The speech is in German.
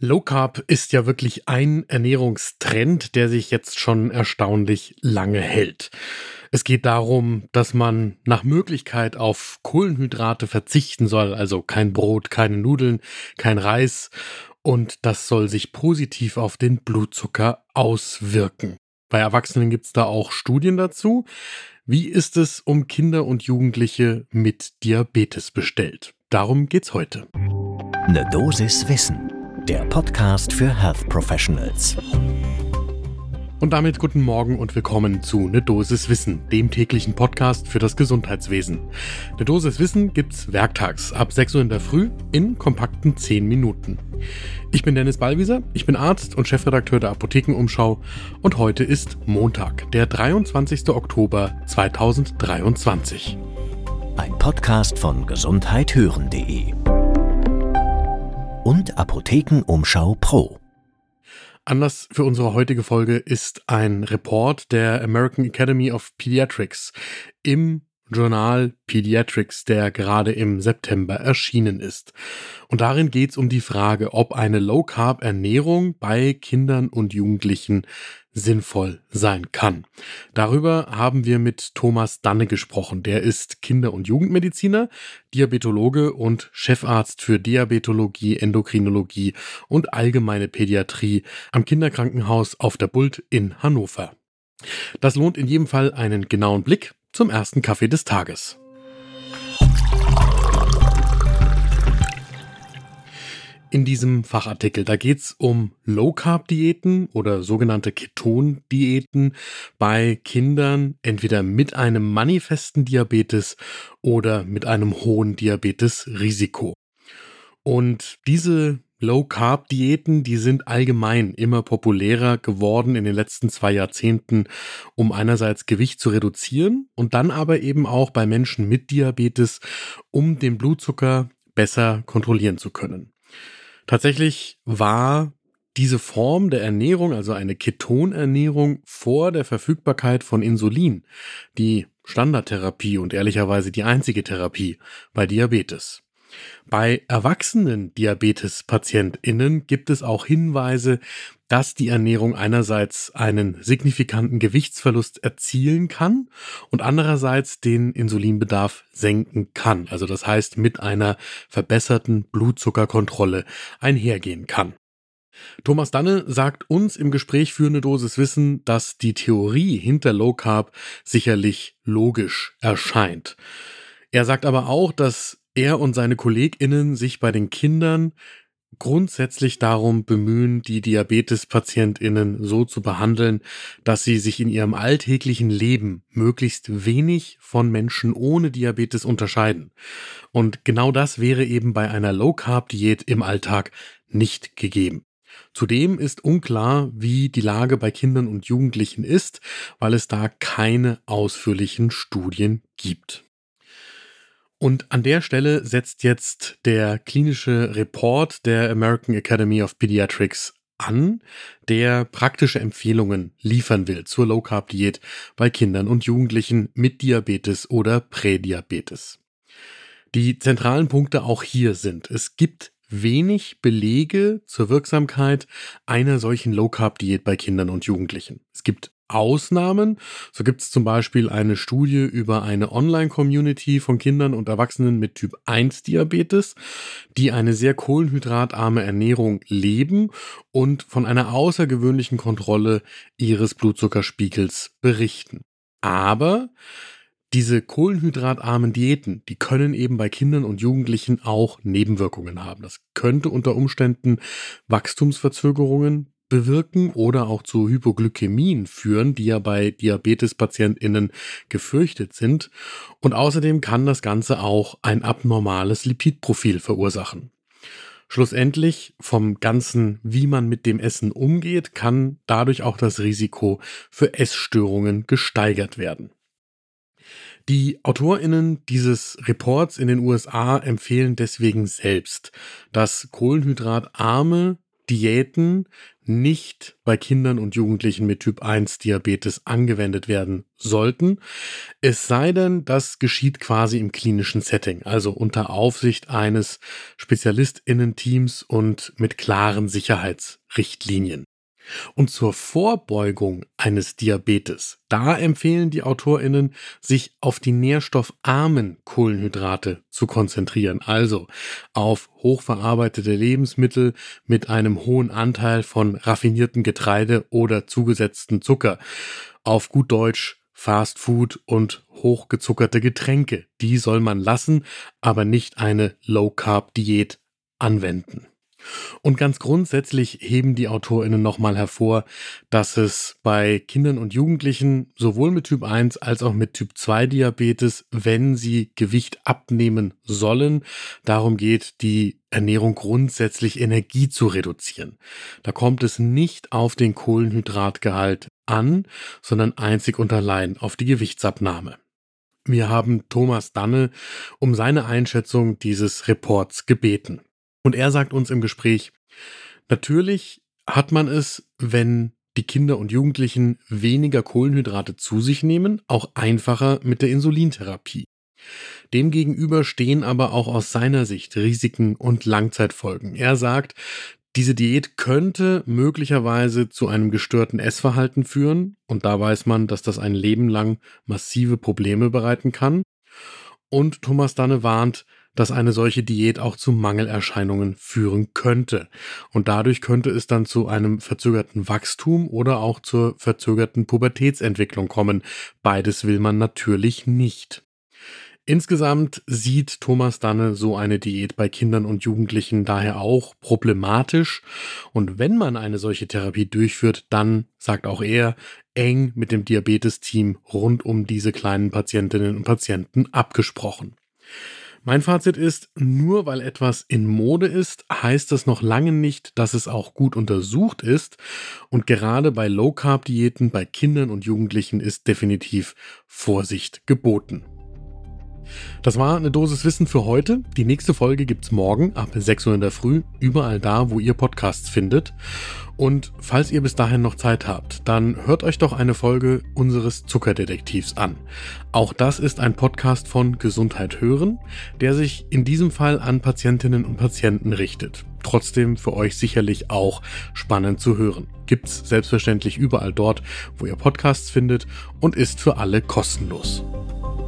Low Carb ist ja wirklich ein Ernährungstrend, der sich jetzt schon erstaunlich lange hält. Es geht darum, dass man nach Möglichkeit auf Kohlenhydrate verzichten soll, also kein Brot, keine Nudeln, kein Reis und das soll sich positiv auf den Blutzucker auswirken. Bei Erwachsenen gibt es da auch Studien dazu. Wie ist es um Kinder und Jugendliche mit Diabetes bestellt? Darum geht's heute. Eine Dosis Wissen der Podcast für Health Professionals. Und damit guten Morgen und willkommen zu Ne Dosis Wissen, dem täglichen Podcast für das Gesundheitswesen. Ne Dosis Wissen gibt's werktags ab 6 Uhr in der Früh in kompakten 10 Minuten. Ich bin Dennis Ballwieser, ich bin Arzt und Chefredakteur der Apothekenumschau und heute ist Montag, der 23. Oktober 2023. Ein Podcast von gesundheithören.de und Apothekenumschau Pro. Anlass für unsere heutige Folge ist ein Report der American Academy of Pediatrics im Journal Pediatrics, der gerade im September erschienen ist. Und darin geht es um die Frage, ob eine Low-Carb-Ernährung bei Kindern und Jugendlichen sinnvoll sein kann. Darüber haben wir mit Thomas Danne gesprochen. Der ist Kinder- und Jugendmediziner, Diabetologe und Chefarzt für Diabetologie, Endokrinologie und allgemeine Pädiatrie am Kinderkrankenhaus auf der Bult in Hannover. Das lohnt in jedem Fall einen genauen Blick zum ersten Kaffee des Tages. in diesem Fachartikel. Da geht's um Low-Carb-Diäten oder sogenannte Keton-Diäten bei Kindern, entweder mit einem manifesten Diabetes oder mit einem hohen Diabetes-Risiko. Und diese Low-Carb-Diäten, die sind allgemein immer populärer geworden in den letzten zwei Jahrzehnten, um einerseits Gewicht zu reduzieren und dann aber eben auch bei Menschen mit Diabetes, um den Blutzucker besser kontrollieren zu können. Tatsächlich war diese Form der Ernährung, also eine Ketonernährung vor der Verfügbarkeit von Insulin, die Standardtherapie und ehrlicherweise die einzige Therapie bei Diabetes. Bei erwachsenen Diabetes-PatientInnen gibt es auch Hinweise, dass die Ernährung einerseits einen signifikanten Gewichtsverlust erzielen kann und andererseits den Insulinbedarf senken kann. Also das heißt mit einer verbesserten Blutzuckerkontrolle einhergehen kann. Thomas Danne sagt uns im Gespräch für eine Dosis Wissen, dass die Theorie hinter Low Carb sicherlich logisch erscheint. Er sagt aber auch, dass er und seine KollegInnen sich bei den Kindern grundsätzlich darum bemühen, die Diabetespatientinnen so zu behandeln, dass sie sich in ihrem alltäglichen Leben möglichst wenig von Menschen ohne Diabetes unterscheiden. Und genau das wäre eben bei einer Low-Carb-Diät im Alltag nicht gegeben. Zudem ist unklar, wie die Lage bei Kindern und Jugendlichen ist, weil es da keine ausführlichen Studien gibt. Und an der Stelle setzt jetzt der klinische Report der American Academy of Pediatrics an, der praktische Empfehlungen liefern will zur Low Carb Diät bei Kindern und Jugendlichen mit Diabetes oder Prädiabetes. Die zentralen Punkte auch hier sind, es gibt wenig Belege zur Wirksamkeit einer solchen Low Carb Diät bei Kindern und Jugendlichen. Es gibt Ausnahmen. So gibt es zum Beispiel eine Studie über eine Online-Community von Kindern und Erwachsenen mit Typ 1 Diabetes, die eine sehr kohlenhydratarme Ernährung leben und von einer außergewöhnlichen Kontrolle ihres Blutzuckerspiegels berichten. Aber diese kohlenhydratarmen Diäten, die können eben bei Kindern und Jugendlichen auch Nebenwirkungen haben. Das könnte unter Umständen Wachstumsverzögerungen bewirken oder auch zu Hypoglykämien führen, die ja bei Diabetespatientinnen gefürchtet sind. Und außerdem kann das Ganze auch ein abnormales Lipidprofil verursachen. Schlussendlich vom Ganzen, wie man mit dem Essen umgeht, kann dadurch auch das Risiko für Essstörungen gesteigert werden. Die AutorInnen dieses Reports in den USA empfehlen deswegen selbst, dass kohlenhydratarme Diäten nicht bei Kindern und Jugendlichen mit Typ 1 Diabetes angewendet werden sollten. Es sei denn, das geschieht quasi im klinischen Setting, also unter Aufsicht eines Spezialistinnen-Teams und mit klaren Sicherheitsrichtlinien. Und zur Vorbeugung eines Diabetes, da empfehlen die AutorInnen, sich auf die nährstoffarmen Kohlenhydrate zu konzentrieren, also auf hochverarbeitete Lebensmittel mit einem hohen Anteil von raffinierten Getreide oder zugesetzten Zucker, auf gut Deutsch Fast Food und hochgezuckerte Getränke. Die soll man lassen, aber nicht eine Low Carb Diät anwenden. Und ganz grundsätzlich heben die AutorInnen nochmal hervor, dass es bei Kindern und Jugendlichen sowohl mit Typ 1 als auch mit Typ 2 Diabetes, wenn sie Gewicht abnehmen sollen, darum geht, die Ernährung grundsätzlich Energie zu reduzieren. Da kommt es nicht auf den Kohlenhydratgehalt an, sondern einzig und allein auf die Gewichtsabnahme. Wir haben Thomas Danne um seine Einschätzung dieses Reports gebeten. Und er sagt uns im Gespräch, natürlich hat man es, wenn die Kinder und Jugendlichen weniger Kohlenhydrate zu sich nehmen, auch einfacher mit der Insulintherapie. Demgegenüber stehen aber auch aus seiner Sicht Risiken und Langzeitfolgen. Er sagt, diese Diät könnte möglicherweise zu einem gestörten Essverhalten führen und da weiß man, dass das ein Leben lang massive Probleme bereiten kann. Und Thomas Danne warnt, dass eine solche Diät auch zu Mangelerscheinungen führen könnte. Und dadurch könnte es dann zu einem verzögerten Wachstum oder auch zur verzögerten Pubertätsentwicklung kommen. Beides will man natürlich nicht. Insgesamt sieht Thomas Danne so eine Diät bei Kindern und Jugendlichen daher auch problematisch. Und wenn man eine solche Therapie durchführt, dann, sagt auch er, eng mit dem Diabetesteam rund um diese kleinen Patientinnen und Patienten abgesprochen. Mein Fazit ist, nur weil etwas in Mode ist, heißt das noch lange nicht, dass es auch gut untersucht ist. Und gerade bei Low-Carb-Diäten bei Kindern und Jugendlichen ist definitiv Vorsicht geboten. Das war eine Dosis Wissen für heute. Die nächste Folge gibt's morgen ab 6 Uhr in der Früh, überall da, wo ihr Podcasts findet. Und falls ihr bis dahin noch Zeit habt, dann hört euch doch eine Folge unseres Zuckerdetektivs an. Auch das ist ein Podcast von Gesundheit hören, der sich in diesem Fall an Patientinnen und Patienten richtet. Trotzdem für euch sicherlich auch spannend zu hören. Gibt's selbstverständlich überall dort, wo ihr Podcasts findet und ist für alle kostenlos.